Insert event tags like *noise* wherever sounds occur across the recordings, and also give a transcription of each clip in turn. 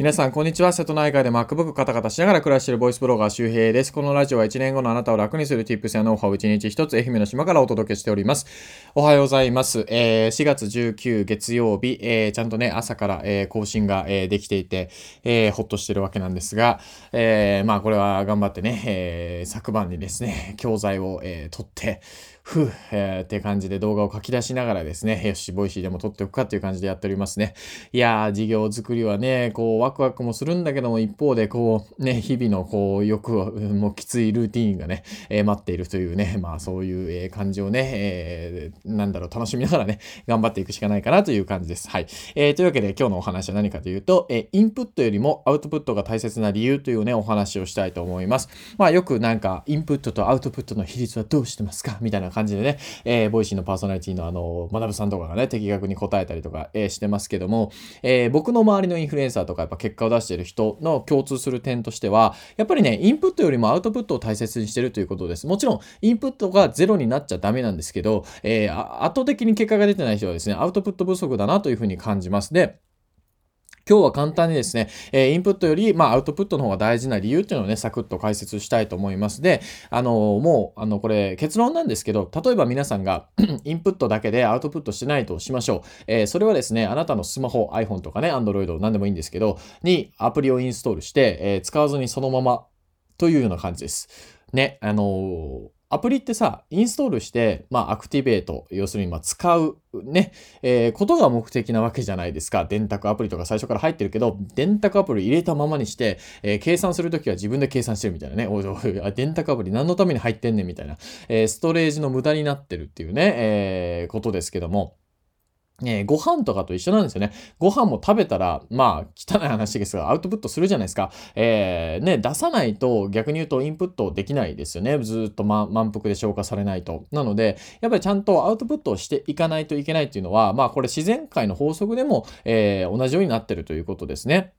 皆さん、こんにちは。瀬戸内海で MacBook カタカタしながら暮らしているボイスブロガー周平です。このラジオは1年後のあなたを楽にする Tips やノウハウを1日1つ愛媛の島からお届けしております。おはようございます。えー、4月19月曜日、えー、ちゃんとね、朝から、えー、更新が、え、できていて、え、ほっとしてるわけなんですが、え、まあこれは頑張ってね、え、昨晩にですね、教材を、えー、取って、ふう、えー、って感じで動画を書き出しながらですね、よし、ボイシーでも撮っておくかっていう感じでやっておりますね。いやー、事業作りはね、こう、ワクワクもするんだけども、一方で、こう、ね、日々の、こう、よく、もうきついルーティーンがね、えー、待っているというね、まあ、そういう、えー、感じをね、えー、なんだろう、楽しみながらね、頑張っていくしかないかなという感じです。はい。えー、というわけで、今日のお話は何かというと、え、インプットよりもアウトプットが大切な理由というね、お話をしたいと思います。まあ、よくなんか、インプットとアウトプットの比率はどうしてますか？みたいな感じでね、えー、ボイシーのパーソナリティのあの、学さんとかがね、的確に答えたりとか、えー、してますけども、えー、僕の周りのインフルエンサーとかやっぱ結果を出している人の共通する点としては、やっぱりね、インプットよりもアウトプットを大切にしてるということです。もちろん、インプットがゼロになっちゃダメなんですけど、えー、圧倒的に結果が出てない人はですね、アウトプット不足だなというふうに感じます。で、今日は簡単にですね、えインプットより、まあ、アウトプットの方が大事な理由っていうのをね、サクッと解説したいと思います。で、あの、もう、あの、これ、結論なんですけど、例えば皆さんが *clears throat* インプットだけでアウトプットしてないとしましょう。えー、それはですね、あなたのスマホ、iPhone とかね、Android、何でもいいんですけど、にアプリをインストールして、えー、使わずにそのままというような感じです。ね、あのーアプリってさ、インストールして、まあ、アクティベート、要するに、まあ、使う、ね、えー、ことが目的なわけじゃないですか。電卓アプリとか最初から入ってるけど、電卓アプリ入れたままにして、えー、計算するときは自分で計算してるみたいなね。おい、電卓アプリ何のために入ってんねんみたいな。えー、ストレージの無駄になってるっていうね、え、ことですけども。えー、ご飯とかと一緒なんですよね。ご飯も食べたら、まあ、汚い話ですが、アウトプットするじゃないですか。えー、ね、出さないと逆に言うとインプットできないですよね。ずっと、ま、満腹で消化されないと。なので、やっぱりちゃんとアウトプットをしていかないといけないっていうのは、まあ、これ自然界の法則でも、えー、同じようになってるということですね。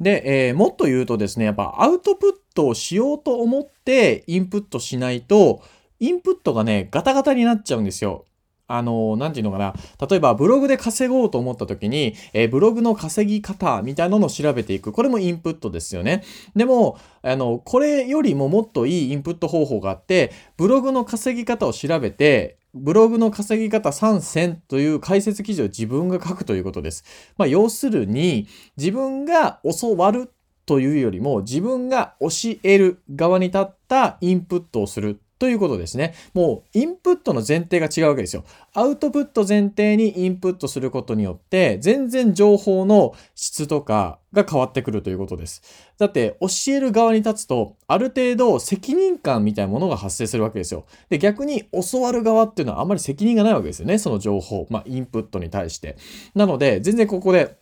で、えー、もっと言うとですね、やっぱアウトプットをしようと思ってインプットしないと、インプットがね、ガタガタになっちゃうんですよ。あの、なんていうのかな。例えば、ブログで稼ごうと思った時に、えー、ブログの稼ぎ方みたいなのを調べていく。これもインプットですよね。でも、あの、これよりももっといいインプット方法があって、ブログの稼ぎ方を調べて、ブログの稼ぎ方3選という解説記事を自分が書くということです。まあ、要するに、自分が教わるというよりも、自分が教える側に立ったインプットをするということですね。もうインプットの前提が違うわけですよ。アウトプット前提にインプットすることによって、全然情報の質とかが変わってくるということです。だって教える側に立つと、ある程度責任感みたいなものが発生するわけですよ。で、逆に教わる側っていうのはあまり責任がないわけですよね。その情報、まあインプットに対して。なので、全然ここで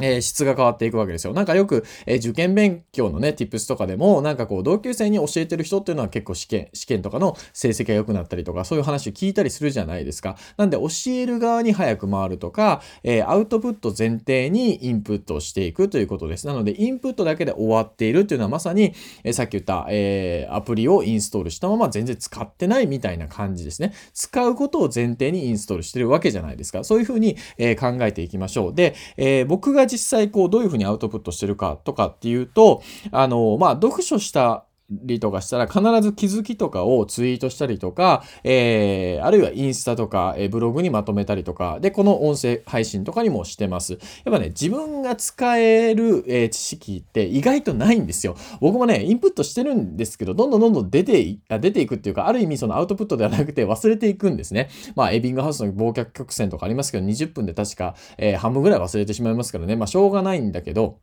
え、質が変わっていくわけですよ。なんかよく、え、受験勉強のね、tips とかでも、なんかこう、同級生に教えてる人っていうのは結構試験、試験とかの成績が良くなったりとか、そういう話を聞いたりするじゃないですか。なんで、教える側に早く回るとか、え、アウトプット前提にインプットをしていくということです。なので、インプットだけで終わっているっていうのはまさに、えさっき言った、えアプリをインストールしたまま全然使ってないみたいな感じですね。使うことを前提にインストールしてるわけじゃないですか。そういうふうに、え考えていきましょう。で、え僕が実際こうどういうふうにアウトプットしてるかとかっていうと、あの、まあ、読書したりとかしたら必ず気づきとかをツイートしたりとか、えー、あるいはインスタとか、えー、ブログにまとめたりとか、で、この音声配信とかにもしてます。やっぱね、自分が使える、えー、知識って意外とないんですよ。僕もね、インプットしてるんですけど、どんどんどんどん出て出ていくっていうか、ある意味そのアウトプットではなくて忘れていくんですね。まあ、エビングハウスの忘却曲線とかありますけど、20分で確か、えー、半分ぐらい忘れてしまいますからね。まあ、しょうがないんだけど、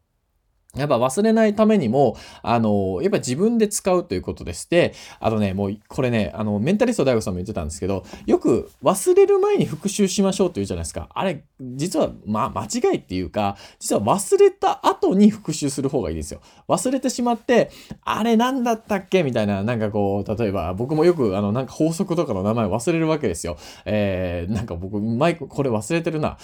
やっぱ忘れないためにも、あの、やっぱ自分で使うということです。で、あとね、もう、これね、あの、メンタリスト大悟さんも言ってたんですけど、よく忘れる前に復習しましょうって言うじゃないですか。あれ、実は、まあ、間違いっていうか、実は忘れた後に復習する方がいいですよ。忘れてしまって、あれ何だったっけ？みたいな、なんかこう、例えば、僕もよく、あの、なんか法則とかの名前忘れるわけですよ。えー、なんか僕、マイク、これ忘れてるな。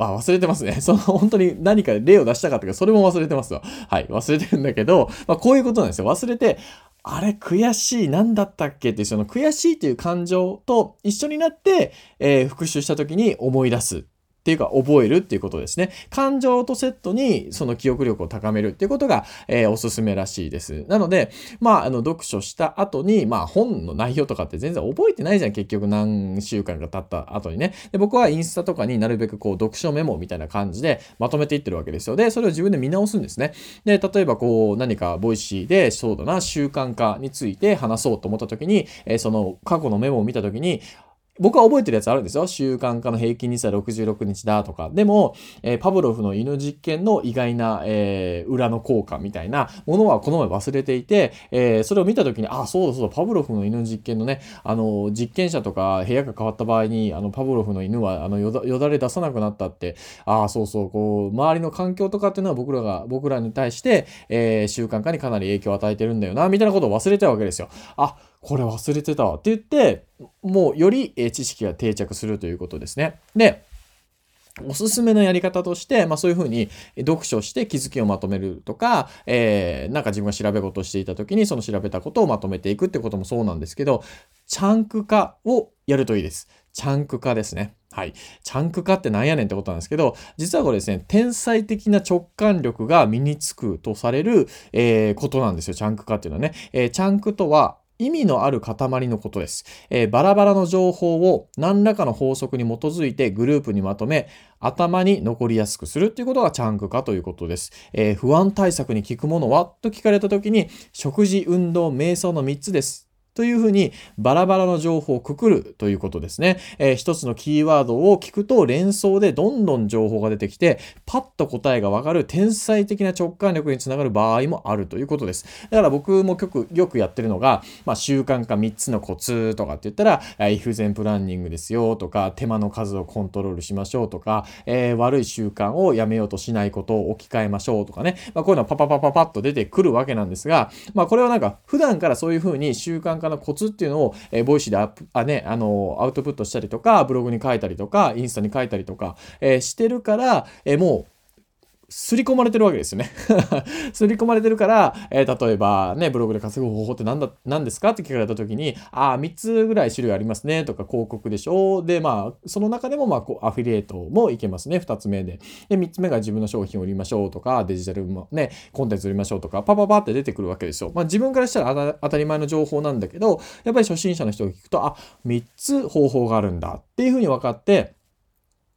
あ、忘れてますね。*laughs* その本当に何か例を出したかったけど、それも忘れてますわ。はい、忘れてるんだけど、まあこういうことなんですよ。忘れて、あれ悔しい、何だったっけっていうその悔しいという感情と一緒になって、えー、復習した時に思い出すっっていうか覚えるっていうことですね。感情とセットにその記憶力を高めるっていうことが、えー、おすすめらしいです。なので、まあ、あの、読書した後に、まあ、本の内容とかって全然覚えてないじゃん、結局何週間か経った後にね。で、僕はインスタとかになるべくこう、読書メモみたいな感じでまとめていってるわけですよ。で、それを自分で見直すんですね。で、例えばこう、何かボイシーで、そうだな、習慣化について話そうと思った時に、えー、その過去のメモを見た時に、僕は覚えてるやつあるんですよ。習慣化の平均日数は66日だとか。でも、えー、パブロフの犬実験の意外な、えー、裏の効果みたいなものはこの前忘れていて、えー、それを見たときに、あ、そうだそうだ、パブロフの犬実験のね、あの、実験者とか部屋が変わった場合に、あの、パブロフの犬は、あのよだ、よだれ出さなくなったって、あ、そうそう、こう、周りの環境とかっていうのは僕らが、僕らに対して、え、習慣化にかなり影響を与えてるんだよな、みたいなことを忘れちゃうわけですよ。あ、これ忘れてたって言って、もうより知識が定着するということですね。で、おすすめのやり方として、まあそういうふうに読書して気づきをまとめるとか、えー、なんか自分が調べ事をしていた時にその調べたことをまとめていくってこともそうなんですけど、チャンク化をやるといいです。チャンク化ですね。はい。チャンク化ってなんやねんってことなんですけど、実はこれですね、天才的な直感力が身につくとされる、えー、ことなんですよ、チャンク化っていうのはね。えー、チャンクとは、意味のある塊のことです、えー、バラバラの情報を何らかの法則に基づいてグループにまとめ、頭に残りやすくするということがチャンク化ということです。えー、不安対策に効くものは？と聞かれた時に、食事、運動、瞑想の3つです。というふうにバラバラの情報をくくるということですね。えー、一つのキーワードを聞くと連想でどんどん情報が出てきて、パッと答えがわかる天才的な直感力につながる場合もあるということです。だから僕もよくよくやってるのが、まあ、習慣化3つのコツとかって言ったら、 if-then planning ですよとか、手間の数をコントロールしましょうとか、えー、悪い習慣をやめようとしないことを置き換えましょうとかね、まあ、こういうのはパパパパパッと出てくるわけなんですが、まあ、これはなんか普段からそういうふうに習慣化のコツっていうのを、えー、ボイシーでアプあ、ね、あのアウトプットしたりとか、ブログに書いたりとか、インスタに書いたりとか、え、してるから、え、もう刷り込まれてるわけですよね。*laughs* 刷り込まれてるから、えー、例えばね、ブログで稼ぐ方法って何だ、何ですか？って聞かれた時に、ああ、3つぐらい種類ありますね、とか広告でしょ？で、まあ、その中でも、まあ、こう、アフィリエイトもいけますね、2つ目で。で、3つ目が自分の商品を売りましょう。とか、デジタルもね、コンテンツ売りましょう。とか、パパパって出てくるわけですよ。まあ、自分からしたら当たり前の情報なんだけど、やっぱり初心者の人が聞くと、あ、3つ方法があるんだ。っていうふうに分かって、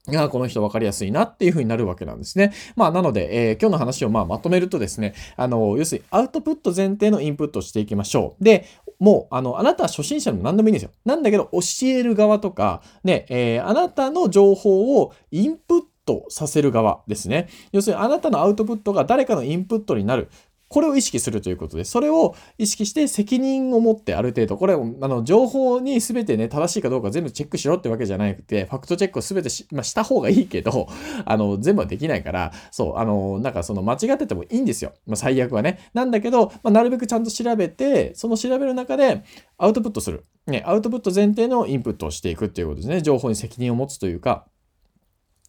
が、この人分かりやすいなっていう風になるわけなんですね。まあ、なので、えー、今日の話をまあまとめるとですね、あの、要するにアウトプット前提のインプットをしていきましょう。で、もう、あの、あなたは初心者でも何でもいいんですよ。なんだけど、教える側とか、ね、えー、あなたの情報をインプットさせる側ですね。要するにあなたのアウトプットが誰かのインプットになる。これを意識するということで、それを意識して責任を持ってある程度、これ、あの、情報に全てね、正しいかどうか全部チェックしろってわけじゃなくて、ファクトチェックを全てし,、まあ、した方がいいけど、*laughs* あの、全部はできないから、そう、あの、なんかその間違っててもいいんですよ。まあ、最悪はね。なんだけど、まあ、なるべくちゃんと調べて、その調べる中でアウトプットする。ね、アウトプット前提のインプットをしていくっていうことですね。情報に責任を持つというか、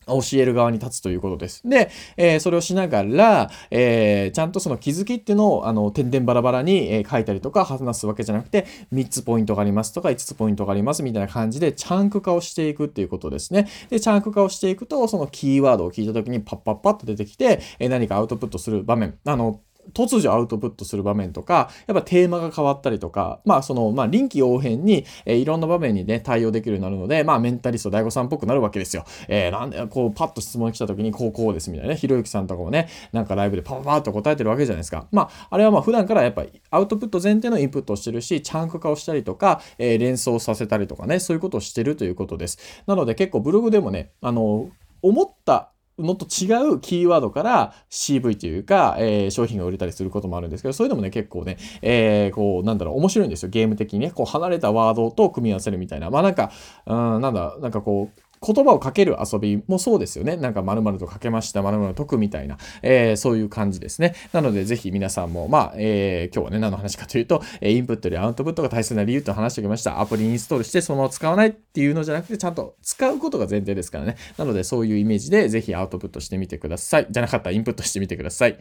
教える側に立つということです。で、えー、それをしながら、えー、ちゃんとその気づきっていうのを、あの、点々バラバラに、えー、書いたりとか話すわけじゃなくて、3つポイントがありますとか、5つポイントがありますみたいな感じで、チャンク化をしていくっていうことですね。で、チャンク化をしていくと、そのキーワードを聞いた時にパッパッパッと出てきて、え何かアウトプットする場面、あの、突如アウトプットする場面とか、やっぱテーマが変わったりとか、まあその、まあ臨機応変に、えー、いろんな場面にね、対応できるようになるので、まあメンタリスト大悟さんっぽくなるわけですよ。えー、なんで、こうパッと質問来た時にこうこうですみたいなね、ひろゆきさんとかもね、なんかライブでパパパッと答えてるわけじゃないですか。まああれはまあ普段からやっぱりアウトプット前提のインプットをしてるし、チャンク化をしたりとか、えー、連想させたりとかね、そういうことをしてるということです。なので結構ブログでもね、あの、思ったのと違うキーワードから CV というか、えー、商品が売れたりすることもあるんですけど、そういうのもね、結構ね、えー、こう、なんだろう、面白いんですよ。ゲーム的にね、こう、離れたワードと組み合わせるみたいな。まあなんか、うん、なんだ、なんかこう、言葉をかける遊びもそうですよね。なんか〇〇とかけました、〇〇解くみたいな、えー、そういう感じですね。なので、ぜひ皆さんも、まあ、えー、今日はね、何の話かというと、えインプットよりアウトプットが大切な理由と話しておきました。アプリインストールしてそのまま使わないっていうのじゃなくて、ちゃんと使うことが前提ですからね。なので、そういうイメージで、ぜひアウトプットしてみてください。じゃなかったらインプットしてみてください。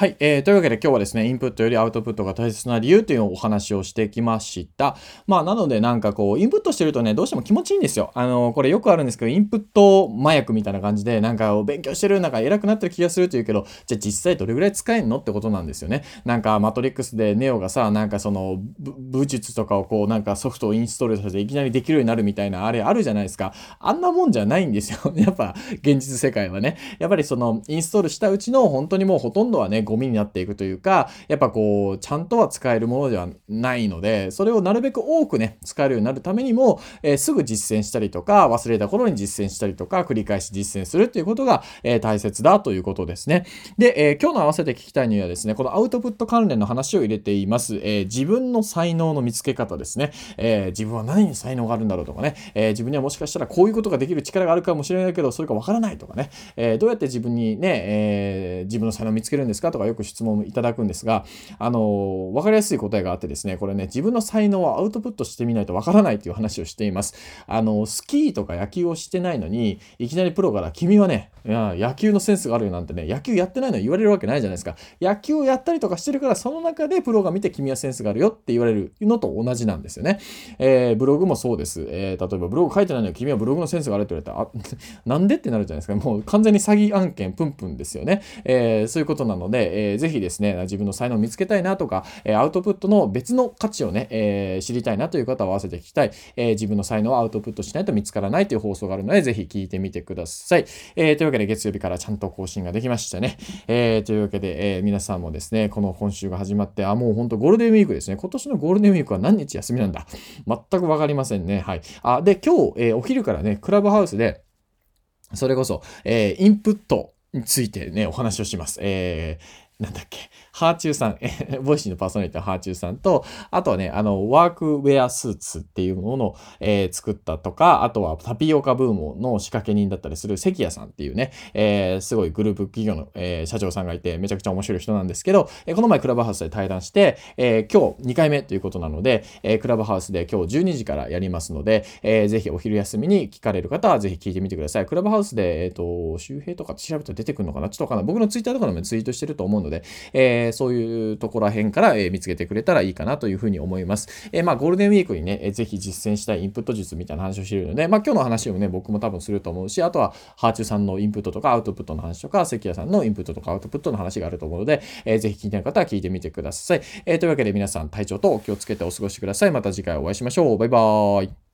はい、えー。というわけで今日はですね、インプットよりアウトプットが大切な理由というお話をしてきました。まあ、なのでなんかこう、インプットしてるとね、どうしても気持ちいいんですよ。あの、これよくあるんですけど、インプット麻薬みたいな感じで、なんか勉強してる、なんか偉くなってる気がするというけど、じゃあ実際どれぐらい使えんのってことなんですよね。なんか、マトリックスでネオがさ、なんかその、武術とかをこう、なんかソフトをインストールさせていきなりできるようになるみたいな、あれあるじゃないですか。あんなもんじゃないんですよ。*laughs* やっぱ、現実世界はね。やっぱりその、インストールしたうちの本当にもうほとんどはね、ゴミになっていくというか、やっぱこう、ちゃんとは使えるものではないので、それをなるべく多くね、使えるようになるためにも、えー、すぐ実践したりとか、忘れた頃に実践したりとか、繰り返し実践するっていうことが、えー、大切だということですね。で、えー、今日の合わせて聞きたいにはですね、このアウトプット関連の話を入れています。え自分の才能の見つけ方ですね。え自分は何に才能があるんだろうとかね、え自分にはもしかしたらこういうことができる力があるかもしれないけど、それかわからないとかね、えどうやって自分にね、え自分の才能を見つけるんですかとかよく質問いただくんですが、あの、わかりやすい答えがあってですね、これね、自分の才能をアウトプットしてみないとわからないという話をしています。あの、スキーとか野球をしてないのに、いきなりプロから君はね、野球のセンスがあるよなんてね、野球やってないのに言われるわけないじゃないですか。野球をやったりとかしてるから、その中でプロが見て君はセンスがあるよって言われるのと同じなんですよね。えー、ブログもそうです。えー、例えばブログ書いてないのに君はブログのセンスがあるって言われたら、あ、なんでってなるじゃないですか。もう完全に詐欺案件プンプンですよね。えー、そういうことなので、でえー、ぜひですね、自分の才能を見つけたいなとか、えアウトプットの別の価値をね、えー、知りたいなという方は合わせて聞きたい、えー、自分の才能をアウトプットしないと見つからないという放送があるので、ぜひ聞いてみてください。えー、というわけで月曜日からちゃんと更新ができましたね。え、というわけで、え、皆さんもですね、この今週が始まって、あ、もう本当ゴールデンウィークですね。今年のゴールデンウィークは何日休みなんだ全くわかりませんね。はい。あ、で、今日、え、お昼からね、クラブハウスで、それこそ、えー、インプットについてね、お話をします。えー、なんだっけ、はあちゅうさん、え、ボイシーのパーソナリティのはあちゅうさんと、あとはね、あの、ワークウェアスーツっていうものを、えー、作ったとか、あとはタピオカブームの仕掛け人だったりする関谷さんっていうね、えー、すごいグループ企業の、えー、社長さんがいて、めちゃくちゃ面白い人なんですけど、えこの前クラブハウスで対談して、え今日2回目ということなので、えクラブハウスで今日12時からやりますので、えー、ぜひお昼休みに聞かれる方はぜひ聞いてみてください。クラブハウスで、えっ、と、周平とか調べたら出てくるのかな？ちょっとわかんない。僕のツイッターとかでもツイートしてると思うので、でえー、そういうところら辺から、え、見つけてくれたらいいかなというふうに思います。え、まあ、ゴールデンウィークにね、えー、ぜひ実践したいインプット術みたいな話をしているので、まあ、今日の話をね、僕も多分すると思うし、あとは、ハーチューさんのインプットとかアウトプットの話とか、関谷さんのインプットとかアウトプットの話があると思うので、えー、ぜひ気になる方は聞いてみてください。えー、というわけで皆さん体調とお気をつけてお過ごしください。また次回お会いしましょう。バイバーイ。